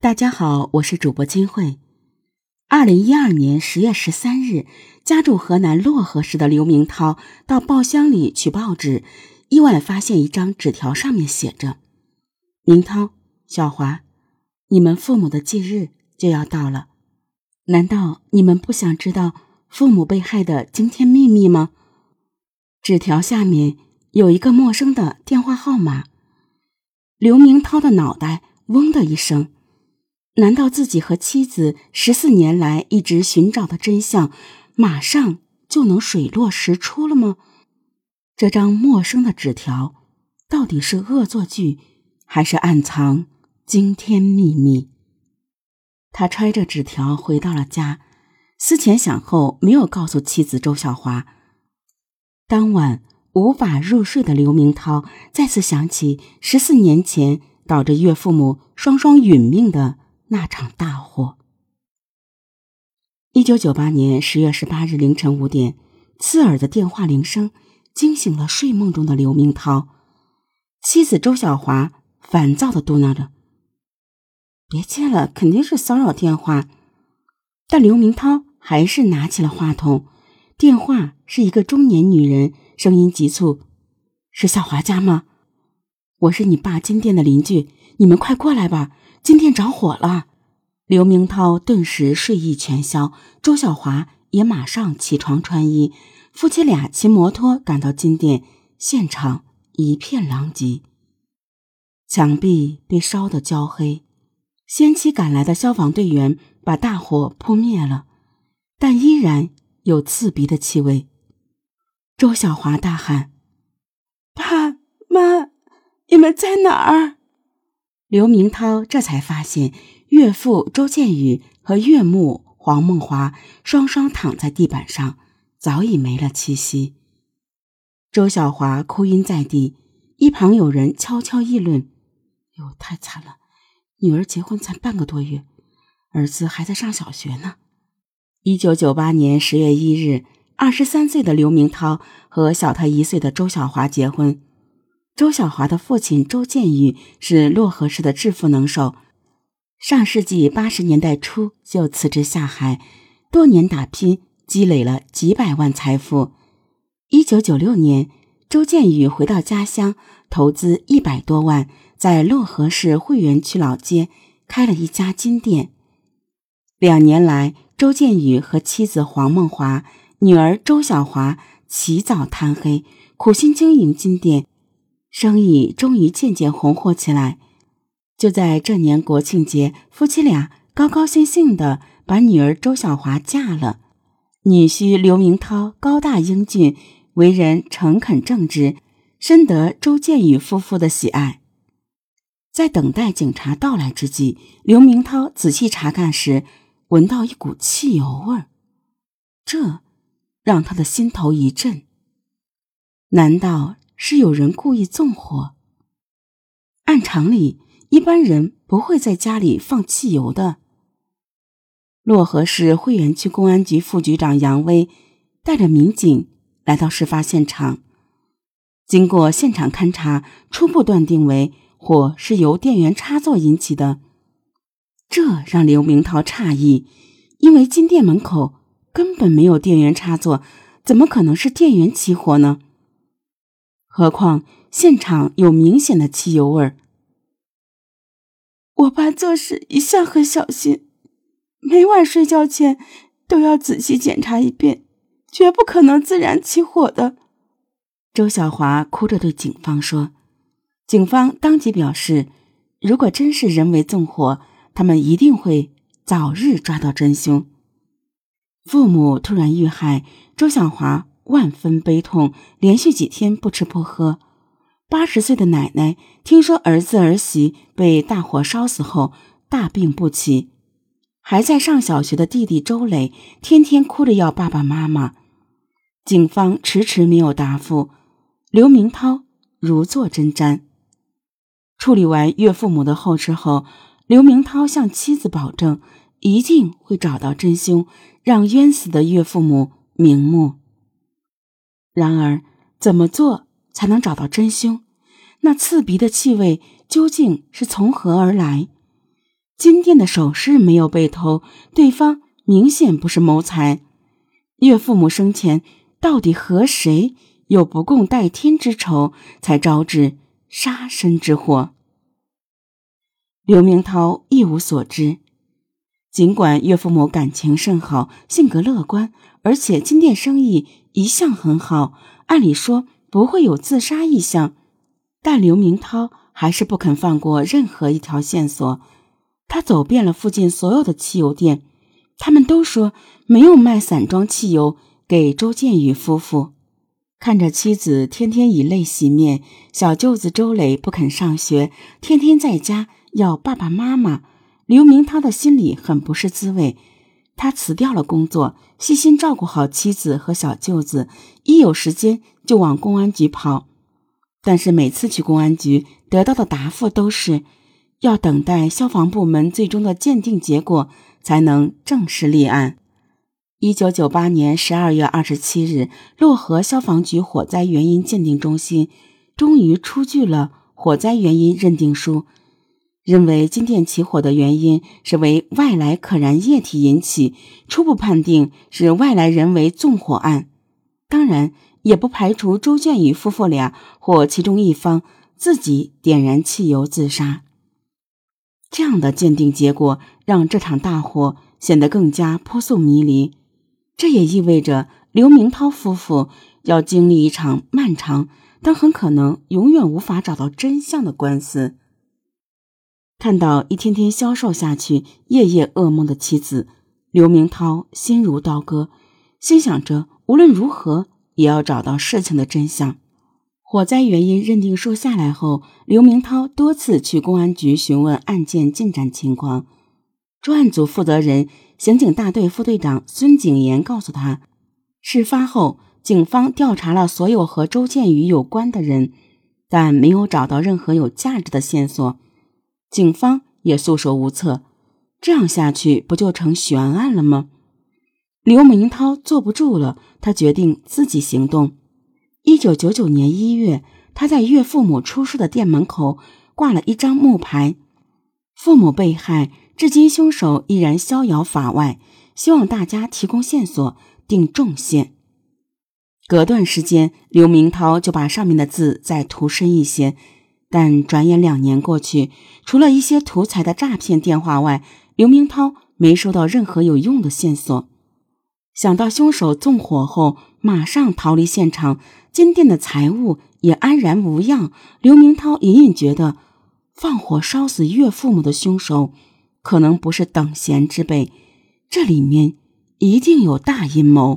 大家好，我是主播金慧。二零一二年十月十三日，家住河南漯河市的刘明涛到报箱里取报纸，意外发现一张纸条，上面写着：“明涛、小华，你们父母的忌日就要到了，难道你们不想知道父母被害的惊天秘密吗？”纸条下面有一个陌生的电话号码。刘明涛的脑袋嗡的一声。难道自己和妻子十四年来一直寻找的真相，马上就能水落石出了吗？这张陌生的纸条，到底是恶作剧，还是暗藏惊天秘密？他揣着纸条回到了家，思前想后，没有告诉妻子周小华。当晚无法入睡的刘明涛，再次想起十四年前导致岳父母双双殒命的。那场大火。一九九八年十月十八日凌晨五点，刺耳的电话铃声惊醒了睡梦中的刘明涛。妻子周小华烦躁的嘟囔着：“别接了，肯定是骚扰电话。”但刘明涛还是拿起了话筒。电话是一个中年女人，声音急促：“是小华家吗？我是你爸金店的邻居，你们快过来吧。”金店着火了，刘明涛顿时睡意全消。周小华也马上起床穿衣，夫妻俩骑摩托赶到金店，现场一片狼藉，墙壁被烧得焦黑。先期赶来的消防队员把大火扑灭了，但依然有刺鼻的气味。周小华大喊：“爸妈，你们在哪儿？”刘明涛这才发现，岳父周建宇和岳母黄梦华双双躺在地板上，早已没了气息。周小华哭晕在地，一旁有人悄悄议论：“哟，太惨了！女儿结婚才半个多月，儿子还在上小学呢。”一九九八年十月一日，二十三岁的刘明涛和小他一岁的周小华结婚。周小华的父亲周建宇是漯河市的致富能手，上世纪八十年代初就辞职下海，多年打拼积累了几百万财富。一九九六年，周建宇回到家乡，投资一百多万，在漯河市汇源区老街开了一家金店。两年来，周建宇和妻子黄梦华、女儿周小华起早贪黑，苦心经营金店。生意终于渐渐红火起来。就在这年国庆节，夫妻俩高高兴兴的把女儿周小华嫁了。女婿刘明涛高大英俊，为人诚恳正直，深得周建宇夫妇的喜爱。在等待警察到来之际，刘明涛仔细查看时，闻到一股汽油味儿，这让他的心头一震。难道？是有人故意纵火。按常理，一般人不会在家里放汽油的。漯河市汇源区公安局副局长杨威带着民警来到事发现场，经过现场勘查，初步断定为火是由电源插座引起的。这让刘明涛诧异，因为金店门口根本没有电源插座，怎么可能是电源起火呢？何况现场有明显的汽油味儿。我爸做事一向很小心，每晚睡觉前都要仔细检查一遍，绝不可能自燃起火的。周小华哭着对警方说：“警方当即表示，如果真是人为纵火，他们一定会早日抓到真凶。”父母突然遇害，周小华。万分悲痛，连续几天不吃不喝。八十岁的奶奶听说儿子儿媳被大火烧死后，大病不起。还在上小学的弟弟周磊天天哭着要爸爸妈妈。警方迟迟没有答复，刘明涛如坐针毡。处理完岳父母的后事后，刘明涛向妻子保证，一定会找到真凶，让冤死的岳父母瞑目。然而，怎么做才能找到真凶？那刺鼻的气味究竟是从何而来？金店的首饰没有被偷，对方明显不是谋财。岳父母生前到底和谁有不共戴天之仇，才招致杀身之祸？刘明涛一无所知。尽管岳父母感情甚好，性格乐观，而且金店生意一向很好，按理说不会有自杀意向，但刘明涛还是不肯放过任何一条线索。他走遍了附近所有的汽油店，他们都说没有卖散装汽油给周建宇夫妇。看着妻子天天以泪洗面，小舅子周磊不肯上学，天天在家要爸爸妈妈。刘明涛的心里很不是滋味，他辞掉了工作，细心照顾好妻子和小舅子，一有时间就往公安局跑。但是每次去公安局得到的答复都是，要等待消防部门最终的鉴定结果才能正式立案。一九九八年十二月二十七日，漯河消防局火灾原因鉴定中心终于出具了火灾原因认定书。认为金店起火的原因是为外来可燃液体引起，初步判定是外来人为纵火案。当然，也不排除周建宇夫妇俩或其中一方自己点燃汽油自杀。这样的鉴定结果让这场大火显得更加扑朔迷离。这也意味着刘明涛夫妇要经历一场漫长但很可能永远无法找到真相的官司。看到一天天消瘦下去、夜夜噩梦的妻子，刘明涛心如刀割，心想着无论如何也要找到事情的真相。火灾原因认定书下来后，刘明涛多次去公安局询问案件进展情况。专案组负责人、刑警大队副队长孙景言告诉他，事发后警方调查了所有和周建宇有关的人，但没有找到任何有价值的线索。警方也束手无策，这样下去不就成悬案了吗？刘明涛坐不住了，他决定自己行动。一九九九年一月，他在岳父母出事的店门口挂了一张木牌：“父母被害，至今凶手依然逍遥法外，希望大家提供线索，定重谢。”隔段时间，刘明涛就把上面的字再涂深一些。但转眼两年过去，除了一些图财的诈骗电话外，刘明涛没收到任何有用的线索。想到凶手纵火后马上逃离现场，金店的财物也安然无恙，刘明涛隐隐觉得，放火烧死岳父母的凶手可能不是等闲之辈，这里面一定有大阴谋。